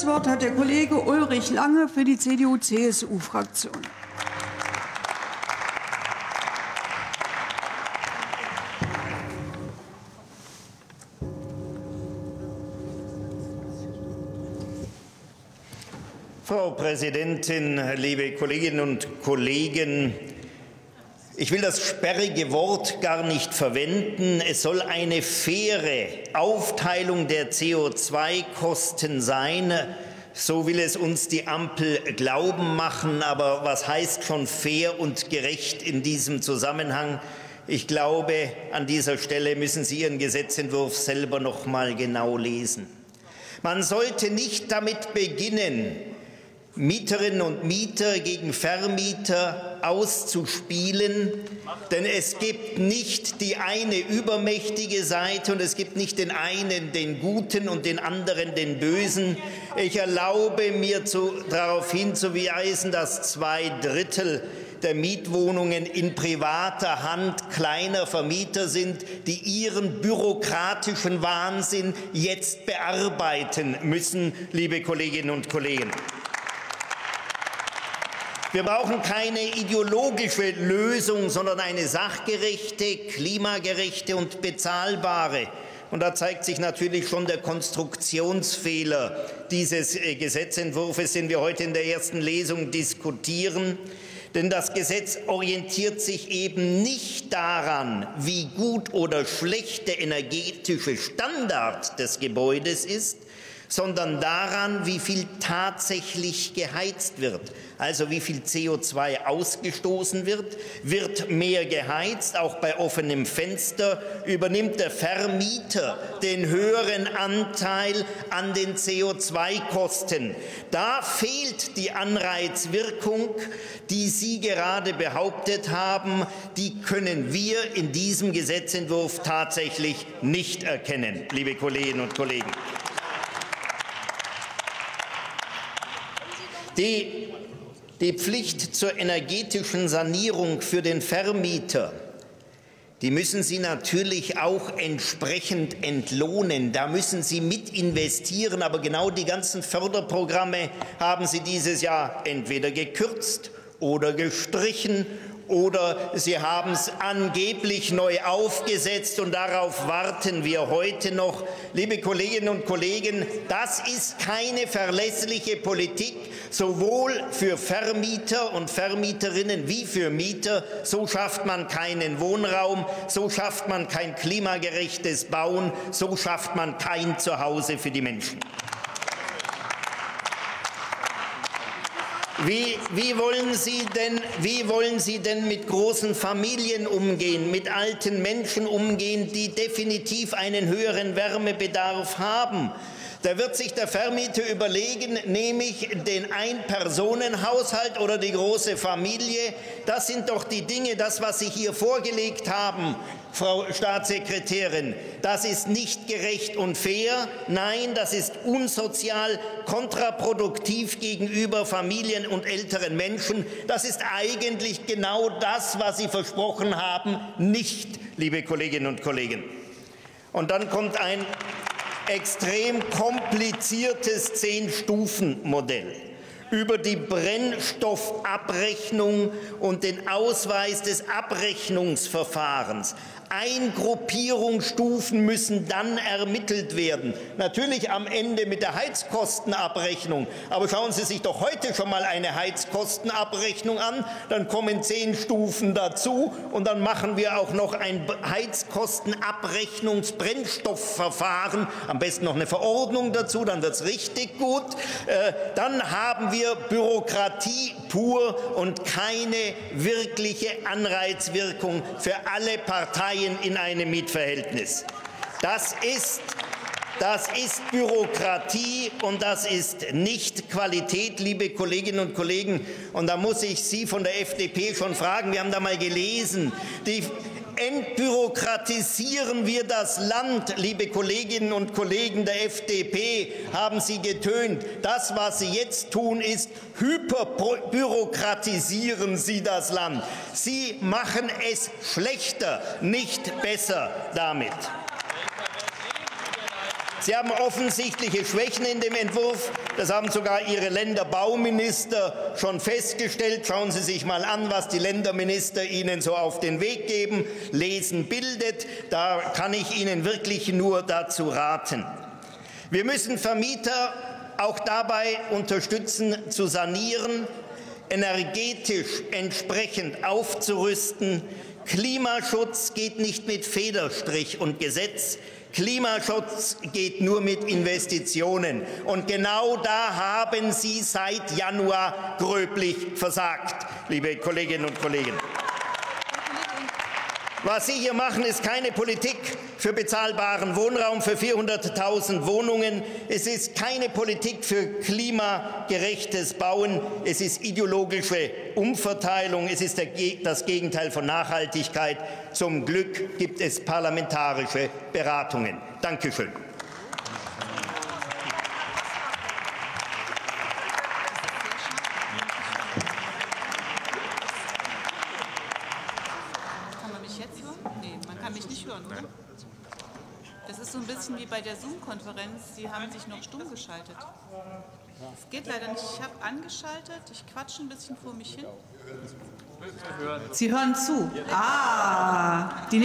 Das Wort hat der Kollege Ulrich Lange für die CDU-CSU-Fraktion. Frau Präsidentin, liebe Kolleginnen und Kollegen! Ich will das sperrige Wort gar nicht verwenden. Es soll eine faire Aufteilung der CO2-Kosten sein. So will es uns die Ampel glauben machen. Aber was heißt schon fair und gerecht in diesem Zusammenhang? Ich glaube, an dieser Stelle müssen Sie Ihren Gesetzentwurf selber noch mal genau lesen. Man sollte nicht damit beginnen, Mieterinnen und Mieter gegen Vermieter auszuspielen, denn es gibt nicht die eine übermächtige Seite und es gibt nicht den einen den Guten und den anderen den Bösen. Ich erlaube mir zu, darauf hinzuweisen, dass zwei Drittel der Mietwohnungen in privater Hand kleiner Vermieter sind, die ihren bürokratischen Wahnsinn jetzt bearbeiten müssen, liebe Kolleginnen und Kollegen. Wir brauchen keine ideologische Lösung, sondern eine sachgerechte, klimagerechte und bezahlbare. Und da zeigt sich natürlich schon der Konstruktionsfehler dieses äh, Gesetzentwurfs, den wir heute in der ersten Lesung diskutieren. Denn das Gesetz orientiert sich eben nicht daran, wie gut oder schlecht der energetische Standard des Gebäudes ist, sondern daran, wie viel tatsächlich geheizt wird. Also wie viel CO2 ausgestoßen wird. Wird mehr geheizt, auch bei offenem Fenster, übernimmt der Vermieter den höheren Anteil an den CO2-Kosten. Da fehlt die Anreizwirkung, die Sie gerade behauptet haben. Die können wir in diesem Gesetzentwurf tatsächlich nicht erkennen, liebe Kolleginnen und Kollegen. Die, die Pflicht zur energetischen Sanierung für den Vermieter, die müssen Sie natürlich auch entsprechend entlohnen. Da müssen Sie mit investieren. Aber genau die ganzen Förderprogramme haben Sie dieses Jahr entweder gekürzt oder gestrichen oder Sie haben es angeblich neu aufgesetzt und darauf warten wir heute noch. Liebe Kolleginnen und Kollegen, das ist keine verlässliche Politik, sowohl für Vermieter und Vermieterinnen wie für Mieter. So schafft man keinen Wohnraum, so schafft man kein klimagerechtes Bauen, so schafft man kein Zuhause für die Menschen. Wie, wie, wollen Sie denn, wie wollen Sie denn mit großen Familien umgehen, mit alten Menschen umgehen, die definitiv einen höheren Wärmebedarf haben? Da wird sich der Vermieter überlegen, nehme ich den Ein-Personen-Haushalt oder die große Familie? Das sind doch die Dinge, das, was Sie hier vorgelegt haben, Frau Staatssekretärin. Das ist nicht gerecht und fair. Nein, das ist unsozial, kontraproduktiv gegenüber Familien und älteren Menschen. Das ist eigentlich genau das, was Sie versprochen haben, nicht, liebe Kolleginnen und Kollegen. Und dann kommt ein extrem kompliziertes Zehn-Stufen-Modell über die Brennstoffabrechnung und den Ausweis des Abrechnungsverfahrens. Eingruppierungsstufen müssen dann ermittelt werden. Natürlich am Ende mit der Heizkostenabrechnung. Aber schauen Sie sich doch heute schon mal eine Heizkostenabrechnung an. Dann kommen zehn Stufen dazu und dann machen wir auch noch ein Heizkostenabrechnungsbrennstoffverfahren. Am besten noch eine Verordnung dazu, dann wird es richtig gut. Äh, dann haben wir Bürokratie pur und keine wirkliche Anreizwirkung für alle Parteien Parteien in einem Mietverhältnis. Das ist das ist Bürokratie und das ist nicht Qualität, liebe Kolleginnen und Kollegen. Und da muss ich Sie von der FDP schon fragen, wir haben da mal gelesen, die entbürokratisieren wir das Land, liebe Kolleginnen und Kollegen der FDP, haben Sie getönt. Das, was Sie jetzt tun, ist, hyperbürokratisieren Sie das Land. Sie machen es schlechter, nicht besser damit. Sie haben offensichtliche Schwächen in dem Entwurf. Das haben sogar Ihre Länderbauminister schon festgestellt. Schauen Sie sich mal an, was die Länderminister Ihnen so auf den Weg geben. Lesen bildet. Da kann ich Ihnen wirklich nur dazu raten. Wir müssen Vermieter auch dabei unterstützen, zu sanieren, energetisch entsprechend aufzurüsten. Klimaschutz geht nicht mit Federstrich und Gesetz. Klimaschutz geht nur mit Investitionen. Und genau da haben Sie seit Januar gröblich versagt, liebe Kolleginnen und Kollegen. Was Sie hier machen, ist keine Politik für bezahlbaren Wohnraum für 400.000 Wohnungen. Es ist keine Politik für klimagerechtes Bauen. Es ist ideologische Umverteilung. Es ist das Gegenteil von Nachhaltigkeit. Zum Glück gibt es parlamentarische Beratungen. Dankeschön. Kann man mich jetzt hören? Nee, man kann mich nicht hören, oder? Das ist so ein bisschen wie bei der Zoom-Konferenz. Sie haben sich noch stumm geschaltet. Es geht leider nicht. Ich habe angeschaltet. Ich quatsche ein bisschen vor mich hin. Sie hören zu. Ah, die